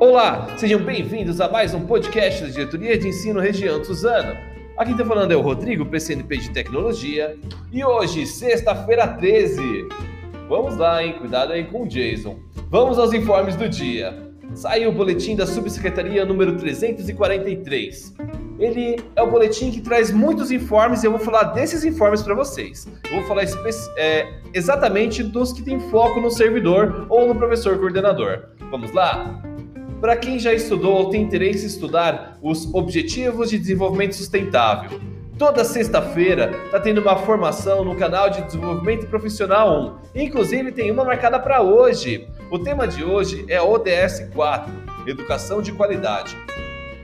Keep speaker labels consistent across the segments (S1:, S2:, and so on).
S1: Olá, sejam bem-vindos a mais um podcast da Diretoria de Ensino Região de Suzano. Aqui está falando é o Rodrigo, PCNP de Tecnologia, e hoje, sexta-feira 13. Vamos lá, hein? Cuidado aí com o Jason. Vamos aos informes do dia. Saiu o boletim da Subsecretaria número 343. Ele é o boletim que traz muitos informes e eu vou falar desses informes para vocês. Eu vou falar é, exatamente dos que têm foco no servidor ou no professor coordenador. Vamos lá? Para quem já estudou ou tem interesse em estudar os Objetivos de Desenvolvimento Sustentável, toda sexta-feira está tendo uma formação no canal de Desenvolvimento Profissional 1. Inclusive tem uma marcada para hoje. O tema de hoje é ODS 4, Educação de Qualidade.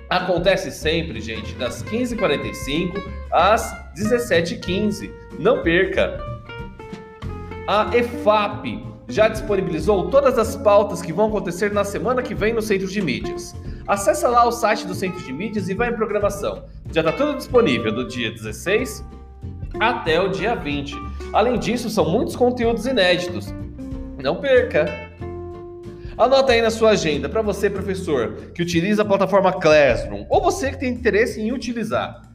S1: Acontece sempre, gente, das 15h45 às 17h15. Não perca! A EFAP, já disponibilizou todas as pautas que vão acontecer na semana que vem no Centro de Mídias. Acesse lá o site do Centro de Mídias e vai em programação. Já está tudo disponível do dia 16 até o dia 20. Além disso, são muitos conteúdos inéditos. Não perca! Anota aí na sua agenda para você, professor, que utiliza a plataforma Classroom, ou você que tem interesse em utilizar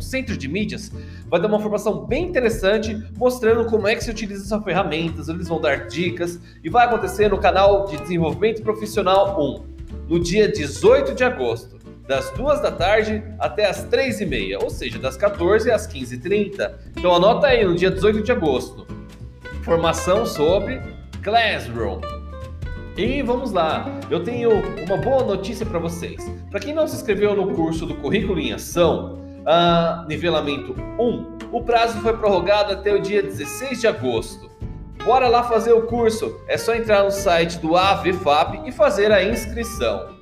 S1: Centro de Mídias vai dar uma formação bem interessante mostrando como é que se utiliza essas ferramentas, eles vão dar dicas e vai acontecer no canal de Desenvolvimento Profissional 1, no dia 18 de agosto, das 2 da tarde até as 3 e meia, ou seja, das 14 às 15h30. Então anota aí, no dia 18 de agosto, formação sobre Classroom. E vamos lá, eu tenho uma boa notícia para vocês. Para quem não se inscreveu no curso do Currículo em Ação, uh, nivelamento 1, o prazo foi prorrogado até o dia 16 de agosto. Bora lá fazer o curso. É só entrar no site do AVFAP e fazer a inscrição.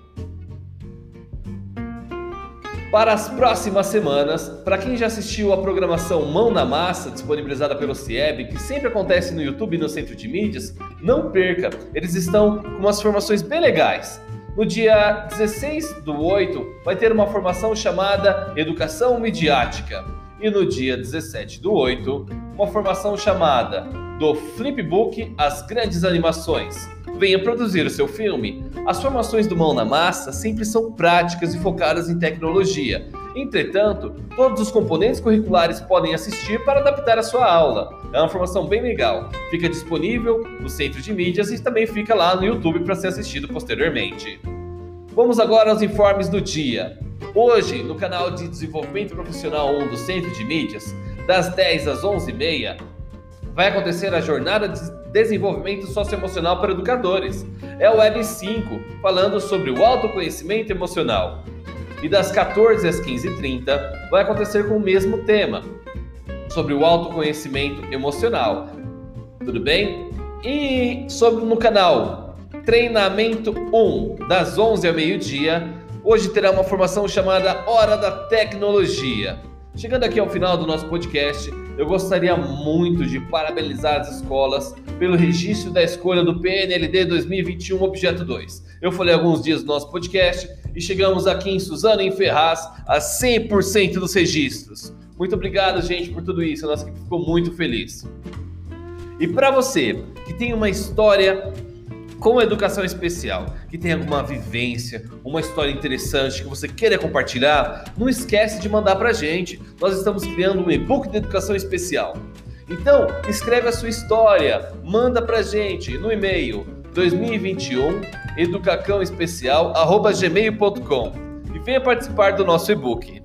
S1: Para as próximas semanas, para quem já assistiu a programação Mão na Massa, disponibilizada pelo CIEB, que sempre acontece no YouTube e no Centro de Mídias, não perca, eles estão com umas formações bem legais. No dia 16 do 8, vai ter uma formação chamada Educação Midiática. E no dia 17 do 8, uma formação chamada Do Flipbook às Grandes Animações. Venha produzir o seu filme. As formações do Mão na Massa sempre são práticas e focadas em tecnologia. Entretanto, todos os componentes curriculares podem assistir para adaptar a sua aula. É uma formação bem legal. Fica disponível no Centro de Mídias e também fica lá no YouTube para ser assistido posteriormente. Vamos agora aos informes do dia. Hoje, no canal de Desenvolvimento Profissional 1 do Centro de Mídias, das 10 às 11h30, vai acontecer a Jornada de Desenvolvimento Socioemocional para Educadores. É o Web 5, falando sobre o autoconhecimento emocional. E das 14 às 15h30, vai acontecer com o mesmo tema, sobre o autoconhecimento emocional. Tudo bem? E sobre no canal Treinamento 1, das 11 ao meio-dia, hoje terá uma formação chamada Hora da Tecnologia. Chegando aqui ao final do nosso podcast, eu gostaria muito de parabenizar as escolas pelo registro da escolha do PNLD 2021 Objeto 2. Eu falei alguns dias no nosso podcast e chegamos aqui em Suzano em Ferraz a 100% dos registros. Muito obrigado, gente, por tudo isso. A nossa equipe ficou muito feliz. E para você que tem uma história com educação especial, que tem alguma vivência, uma história interessante que você queira compartilhar, não esquece de mandar para a gente. Nós estamos criando um e-book de educação especial. Então, escreve a sua história, manda para a gente no e-mail 2021 educacãoespecial@gmail.com e venha participar do nosso e-book.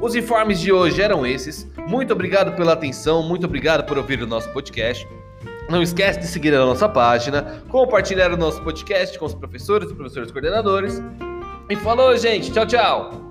S1: Os informes de hoje eram esses. Muito obrigado pela atenção, muito obrigado por ouvir o nosso podcast. Não esquece de seguir a nossa página, compartilhar o nosso podcast com os professores e professores coordenadores. E falou, gente. Tchau, tchau.